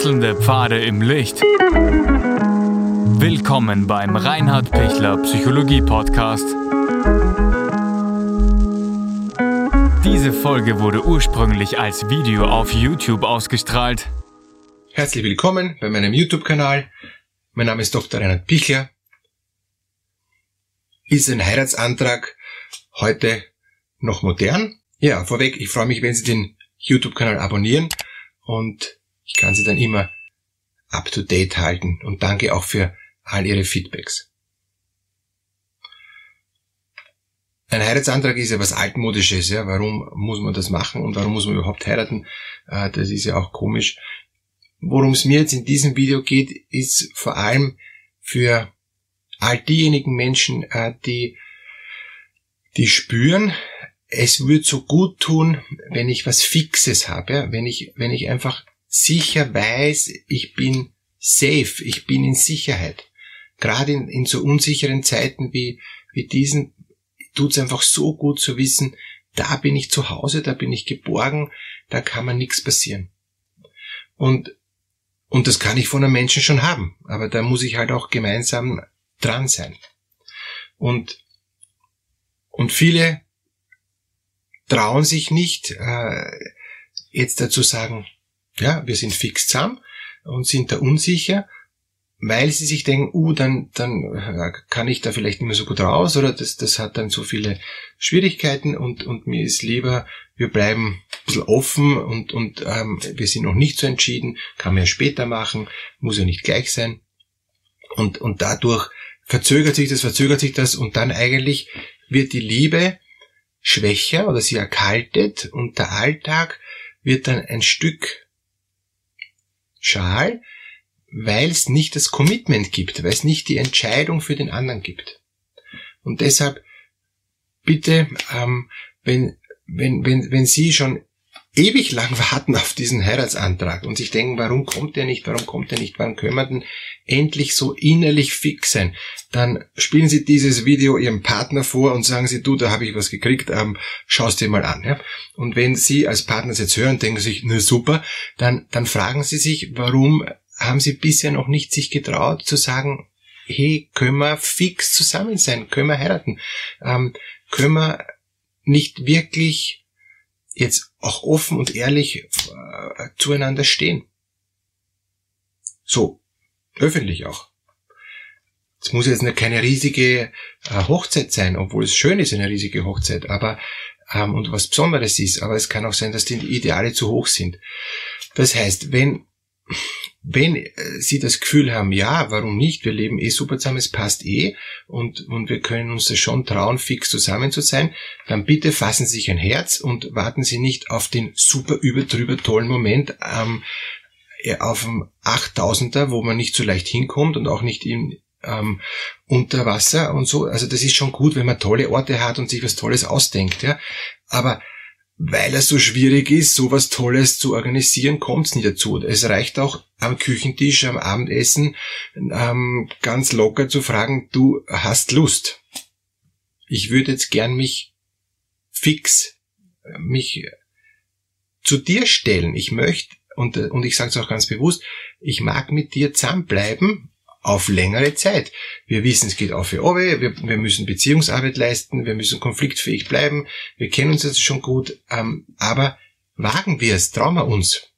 Wechselnde Pfade im Licht. Willkommen beim Reinhard Pichler Psychologie Podcast. Diese Folge wurde ursprünglich als Video auf YouTube ausgestrahlt. Herzlich willkommen bei meinem YouTube-Kanal. Mein Name ist Dr. Reinhard Pichler. Ist ein Heiratsantrag heute noch modern? Ja, vorweg, ich freue mich, wenn Sie den YouTube-Kanal abonnieren und ich kann Sie dann immer up to date halten und danke auch für all Ihre Feedbacks. Ein Heiratsantrag ist ja was altmodisches, ja. Warum muss man das machen und warum muss man überhaupt heiraten? Äh, das ist ja auch komisch. Worum es mir jetzt in diesem Video geht, ist vor allem für all diejenigen Menschen, äh, die, die spüren, es würde so gut tun, wenn ich was Fixes habe, wenn ich, wenn ich einfach sicher weiß, ich bin safe, ich bin in Sicherheit. Gerade in, in so unsicheren Zeiten wie, wie diesen tut es einfach so gut zu wissen, da bin ich zu Hause, da bin ich geborgen, da kann mir nichts passieren. Und, und das kann ich von einem Menschen schon haben, aber da muss ich halt auch gemeinsam dran sein. Und, und viele trauen sich nicht, äh, jetzt dazu sagen, ja, wir sind fix zusammen und sind da unsicher, weil sie sich denken, uh, dann, dann äh, kann ich da vielleicht nicht mehr so gut raus oder das, das hat dann so viele Schwierigkeiten und, und mir ist lieber, wir bleiben ein bisschen offen und, und ähm, wir sind noch nicht so entschieden, kann man ja später machen, muss ja nicht gleich sein. Und, und dadurch verzögert sich das, verzögert sich das und dann eigentlich wird die Liebe schwächer oder sie erkaltet und der Alltag wird dann ein Stück schal, weil es nicht das Commitment gibt, weil es nicht die Entscheidung für den anderen gibt. Und deshalb bitte, ähm, wenn, wenn, wenn, wenn Sie schon ewig lang warten auf diesen Heiratsantrag und sich denken, warum kommt der nicht, warum kommt der nicht, wann können wir denn endlich so innerlich fix sein, dann spielen Sie dieses Video Ihrem Partner vor und sagen Sie, du, da habe ich was gekriegt, ähm, schau es dir mal an. Ja? Und wenn Sie als Partner es jetzt hören, denken sich, na super, dann, dann fragen Sie sich, warum haben Sie bisher noch nicht sich getraut zu sagen, hey, können wir fix zusammen sein, können wir heiraten, ähm, können wir nicht wirklich jetzt auch offen und ehrlich äh, zueinander stehen. So, öffentlich auch. Es muss jetzt keine riesige äh, Hochzeit sein, obwohl es schön ist, eine riesige Hochzeit, aber ähm, und was Besonderes ist, aber es kann auch sein, dass die Ideale zu hoch sind. Das heißt, wenn wenn äh, Sie das Gefühl haben, ja, warum nicht, wir leben eh super zusammen, es passt eh und, und wir können uns das schon trauen, fix zusammen zu sein, dann bitte fassen Sie sich ein Herz und warten Sie nicht auf den super überdrüber tollen Moment ähm, auf dem 8000er, wo man nicht so leicht hinkommt und auch nicht im, ähm, unter Wasser und so. Also das ist schon gut, wenn man tolle Orte hat und sich was Tolles ausdenkt, ja. Aber weil es so schwierig ist, sowas Tolles zu organisieren, kommt es nicht dazu. Es reicht auch am Küchentisch, am Abendessen ähm, ganz locker zu fragen, du hast Lust. Ich würde jetzt gern mich fix, mich zu dir stellen. Ich möchte, und, und ich sage es auch ganz bewusst, ich mag mit dir zusammenbleiben, auf längere Zeit. Wir wissen, es geht auf für Owe, wir, wir müssen Beziehungsarbeit leisten, wir müssen konfliktfähig bleiben, wir kennen uns jetzt schon gut, ähm, aber wagen wir es, trauen wir uns.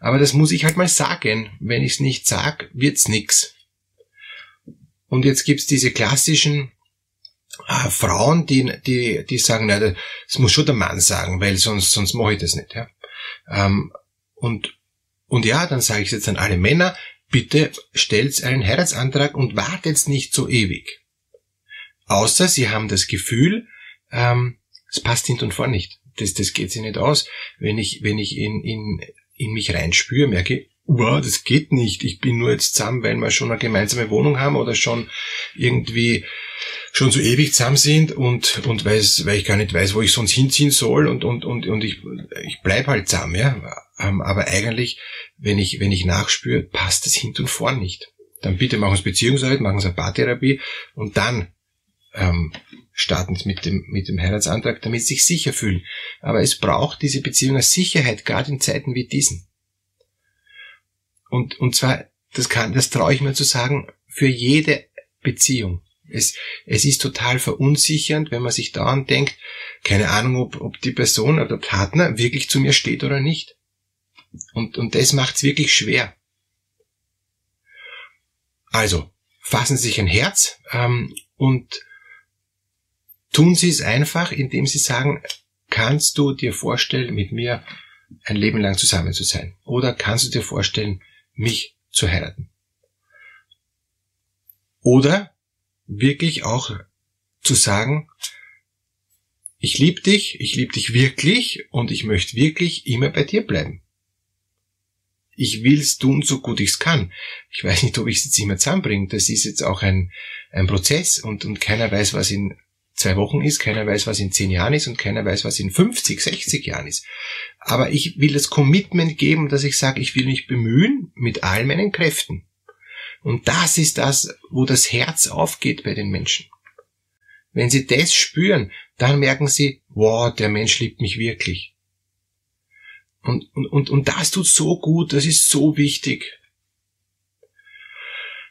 Aber das muss ich halt mal sagen. Wenn ich es nicht sag, wird's nix. Und jetzt gibt's diese klassischen äh, Frauen, die, die, die sagen, na, das muss schon der Mann sagen, weil sonst, sonst mache ich das nicht. Ja? Ähm, und, und ja, dann sage ich jetzt an alle Männer, bitte stellt einen Heiratsantrag und wartet nicht so ewig. Außer Sie haben das Gefühl, ähm, es passt hinten und vorn nicht. Das, das geht sich nicht aus. Wenn ich, wenn ich in, in, in mich reinspüre, merke, wow, das geht nicht. Ich bin nur jetzt zusammen, weil wir schon eine gemeinsame Wohnung haben oder schon irgendwie schon so ewig zusammen sind und, und weiß, weil ich gar nicht weiß, wo ich sonst hinziehen soll und, und, und, und ich, ich bleib halt zusammen, ja. Ähm, aber eigentlich, wenn ich, wenn ich nachspüre, passt es hinten und vorn nicht. Dann bitte machen Sie Beziehungsarbeit, machen Sie eine Paartherapie und dann ähm, starten Sie mit dem, mit dem Heiratsantrag, damit Sie sich sicher fühlen. Aber es braucht diese Beziehung als Sicherheit, gerade in Zeiten wie diesen. Und, und zwar, das kann, das traue ich mir zu sagen, für jede Beziehung. Es, es ist total verunsichernd, wenn man sich dauernd denkt, keine Ahnung, ob, ob die Person oder der Partner wirklich zu mir steht oder nicht. Und, und das macht's wirklich schwer. Also, fassen Sie sich ein Herz ähm, und tun Sie es einfach, indem Sie sagen, kannst du dir vorstellen, mit mir ein Leben lang zusammen zu sein? Oder kannst du dir vorstellen, mich zu heiraten? Oder wirklich auch zu sagen, ich liebe dich, ich liebe dich wirklich und ich möchte wirklich immer bei dir bleiben. Ich will's tun, so gut ich's kann. Ich weiß nicht, ob ich es jetzt immer zusammenbringe. Das ist jetzt auch ein, ein Prozess und, und keiner weiß, was in zwei Wochen ist, keiner weiß, was in zehn Jahren ist und keiner weiß, was in 50, 60 Jahren ist. Aber ich will das Commitment geben, dass ich sage, ich will mich bemühen mit all meinen Kräften. Und das ist das, wo das Herz aufgeht bei den Menschen. Wenn sie das spüren, dann merken sie, wow, der Mensch liebt mich wirklich. Und, und, und, und das tut so gut, das ist so wichtig.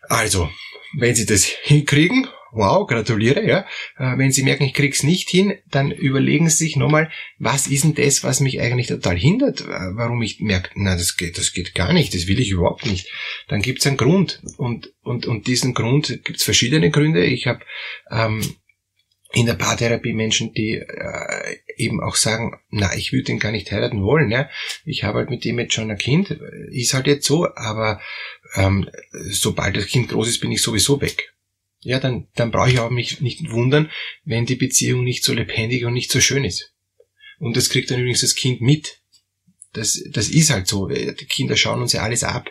Also, wenn Sie das hinkriegen, wow, gratuliere, ja. Äh, wenn Sie merken, ich krieg's nicht hin, dann überlegen Sie sich nochmal, was ist denn das, was mich eigentlich total hindert, äh, warum ich merke, na, das geht, das geht gar nicht, das will ich überhaupt nicht. Dann gibt's einen Grund. Und, und, und diesen Grund gibt's verschiedene Gründe. Ich habe ähm, in der Paartherapie Menschen, die äh, eben auch sagen, na, ich würde den gar nicht heiraten wollen, ja. Ich habe halt mit dem jetzt schon ein Kind, ist halt jetzt so, aber ähm, sobald das Kind groß ist, bin ich sowieso weg ja, dann, dann brauche ich auch mich nicht wundern, wenn die Beziehung nicht so lebendig und nicht so schön ist. Und das kriegt dann übrigens das Kind mit. Das, das ist halt so. Die Kinder schauen uns ja alles ab.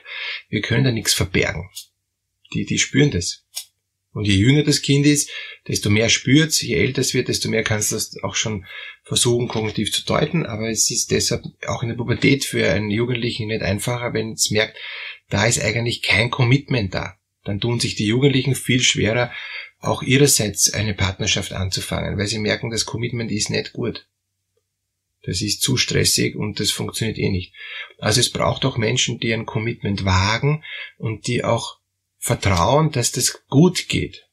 Wir können da nichts verbergen. Die, die spüren das. Und je jünger das Kind ist, desto mehr spürt's. Je älter es wird, desto mehr kannst du das auch schon versuchen, kognitiv zu deuten. Aber es ist deshalb auch in der Pubertät für einen Jugendlichen nicht einfacher, wenn es merkt, da ist eigentlich kein Commitment da dann tun sich die Jugendlichen viel schwerer, auch ihrerseits eine Partnerschaft anzufangen, weil sie merken, das Commitment ist nicht gut. Das ist zu stressig und das funktioniert eh nicht. Also es braucht auch Menschen, die ein Commitment wagen und die auch vertrauen, dass das gut geht.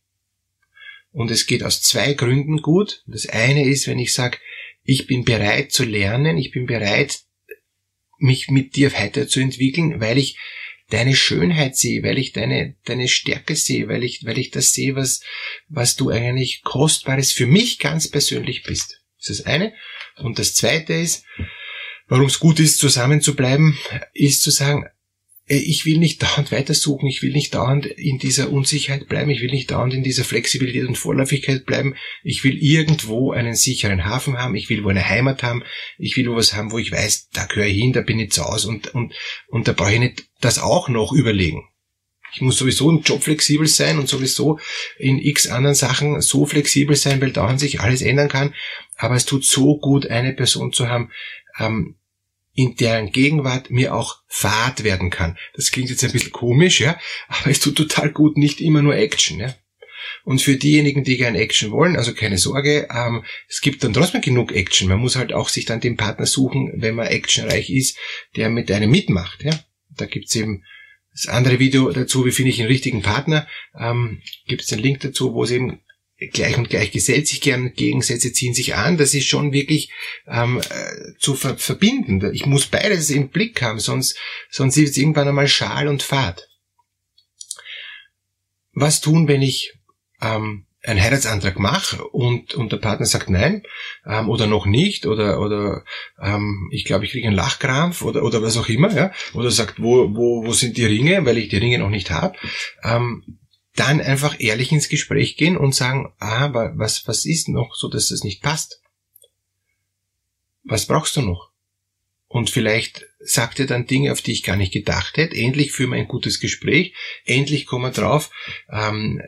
Und es geht aus zwei Gründen gut. Das eine ist, wenn ich sage, ich bin bereit zu lernen, ich bin bereit, mich mit dir weiterzuentwickeln, weil ich deine Schönheit sehe, weil ich deine, deine Stärke sehe, weil ich, weil ich das sehe, was, was du eigentlich Kostbares für mich ganz persönlich bist. Das ist das eine. Und das zweite ist, warum es gut ist, zusammen zu bleiben, ist zu sagen, ich will nicht dauernd weitersuchen, ich will nicht dauernd in dieser Unsicherheit bleiben, ich will nicht dauernd in dieser Flexibilität und Vorläufigkeit bleiben, ich will irgendwo einen sicheren Hafen haben, ich will wo eine Heimat haben, ich will wo was haben, wo ich weiß, da gehöre ich hin, da bin ich zu Hause und, und, und da brauche ich nicht das auch noch überlegen. Ich muss sowieso im Job flexibel sein und sowieso in x anderen Sachen so flexibel sein, weil dauernd sich alles ändern kann. Aber es tut so gut, eine Person zu haben, ähm, in deren Gegenwart mir auch Fahrt werden kann. Das klingt jetzt ein bisschen komisch, ja, aber es tut total gut, nicht immer nur Action, ja. Und für diejenigen, die gern Action wollen, also keine Sorge, ähm, es gibt dann trotzdem genug Action. Man muss halt auch sich dann den Partner suchen, wenn man actionreich ist, der mit einem mitmacht, ja. Da gibt's eben das andere Video dazu, wie finde ich einen richtigen Partner, ähm, gibt es den Link dazu, wo es eben gleich und gleich gesellt sich gern, Gegensätze ziehen sich an. Das ist schon wirklich ähm, äh, zu ver verbinden. Ich muss beides im Blick haben, sonst, sonst ist es irgendwann einmal schal und fad. Was tun, wenn ich ähm, einen Heiratsantrag mache und, und der Partner sagt nein ähm, oder noch nicht oder oder ähm, ich glaube ich kriege einen Lachkrampf oder oder was auch immer ja oder sagt wo wo wo sind die Ringe weil ich die Ringe noch nicht habe ähm, dann einfach ehrlich ins Gespräch gehen und sagen, ah, was, was ist noch so, dass das nicht passt? Was brauchst du noch? Und vielleicht sagt er dann Dinge, auf die ich gar nicht gedacht hätte. Endlich führen wir ein gutes Gespräch. Endlich kommen wir drauf. Ähm,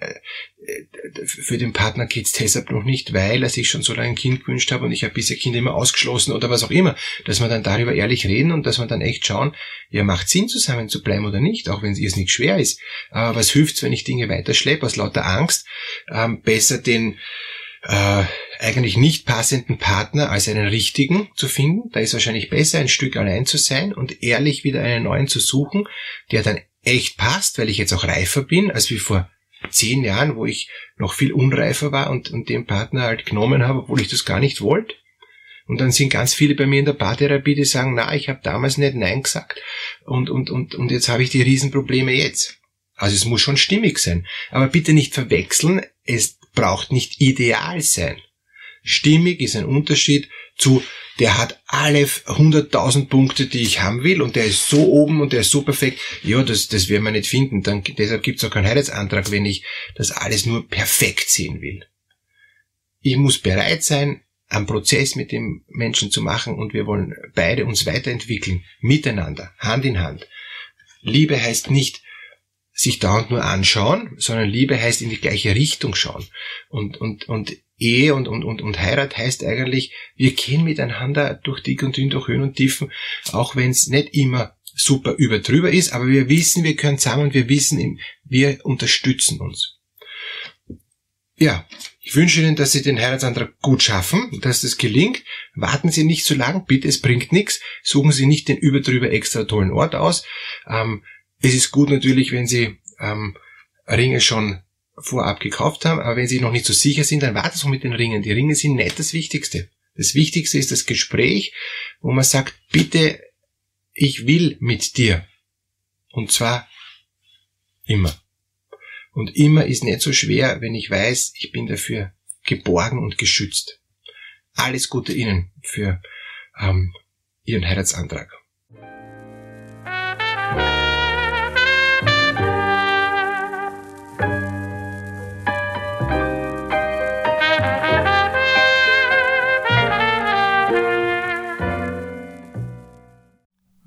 für den Partner geht's deshalb noch nicht, weil er sich schon so lange ein Kind gewünscht hat und ich habe bisher Kinder immer ausgeschlossen oder was auch immer. Dass wir dann darüber ehrlich reden und dass wir dann echt schauen, ja, macht Sinn zusammen zu bleiben oder nicht, auch wenn es nicht schwer ist. Aber was hilft's, wenn ich Dinge weiterschleppe aus lauter Angst? Ähm, besser den äh, eigentlich nicht passenden Partner als einen richtigen zu finden. Da ist wahrscheinlich besser, ein Stück allein zu sein und ehrlich wieder einen neuen zu suchen, der dann echt passt, weil ich jetzt auch reifer bin, als wie vor zehn Jahren, wo ich noch viel unreifer war und, und den Partner halt genommen habe, obwohl ich das gar nicht wollte. Und dann sind ganz viele bei mir in der Paartherapie, die sagen, na, ich habe damals nicht Nein gesagt und, und, und, und jetzt habe ich die Riesenprobleme jetzt. Also es muss schon stimmig sein. Aber bitte nicht verwechseln, es braucht nicht ideal sein. Stimmig ist ein Unterschied zu, der hat alle 100.000 Punkte, die ich haben will und der ist so oben und der ist so perfekt. Ja, das, das werden wir nicht finden. Dann, deshalb gibt's auch keinen Heiratsantrag, wenn ich das alles nur perfekt sehen will. Ich muss bereit sein, einen Prozess mit dem Menschen zu machen und wir wollen beide uns weiterentwickeln, miteinander, Hand in Hand. Liebe heißt nicht, sich dauernd nur anschauen, sondern Liebe heißt in die gleiche Richtung schauen. Und, und, und Ehe und, und, und, und Heirat heißt eigentlich, wir gehen miteinander durch dick und dünn, durch Höhen und Tiefen, auch wenn es nicht immer super überdrüber ist, aber wir wissen, wir können zusammen, wir wissen, wir unterstützen uns. Ja, ich wünsche Ihnen, dass Sie den Heiratsantrag gut schaffen, dass das gelingt. Warten Sie nicht so lang, bitte, es bringt nichts. Suchen Sie nicht den überdrüber extra tollen Ort aus. Ähm, es ist gut natürlich, wenn Sie ähm, Ringe schon vorab gekauft haben, aber wenn Sie noch nicht so sicher sind, dann warten Sie mit den Ringen. Die Ringe sind nicht das Wichtigste. Das Wichtigste ist das Gespräch, wo man sagt, bitte, ich will mit dir. Und zwar immer. Und immer ist nicht so schwer, wenn ich weiß, ich bin dafür geborgen und geschützt. Alles Gute Ihnen für ähm, Ihren Heiratsantrag.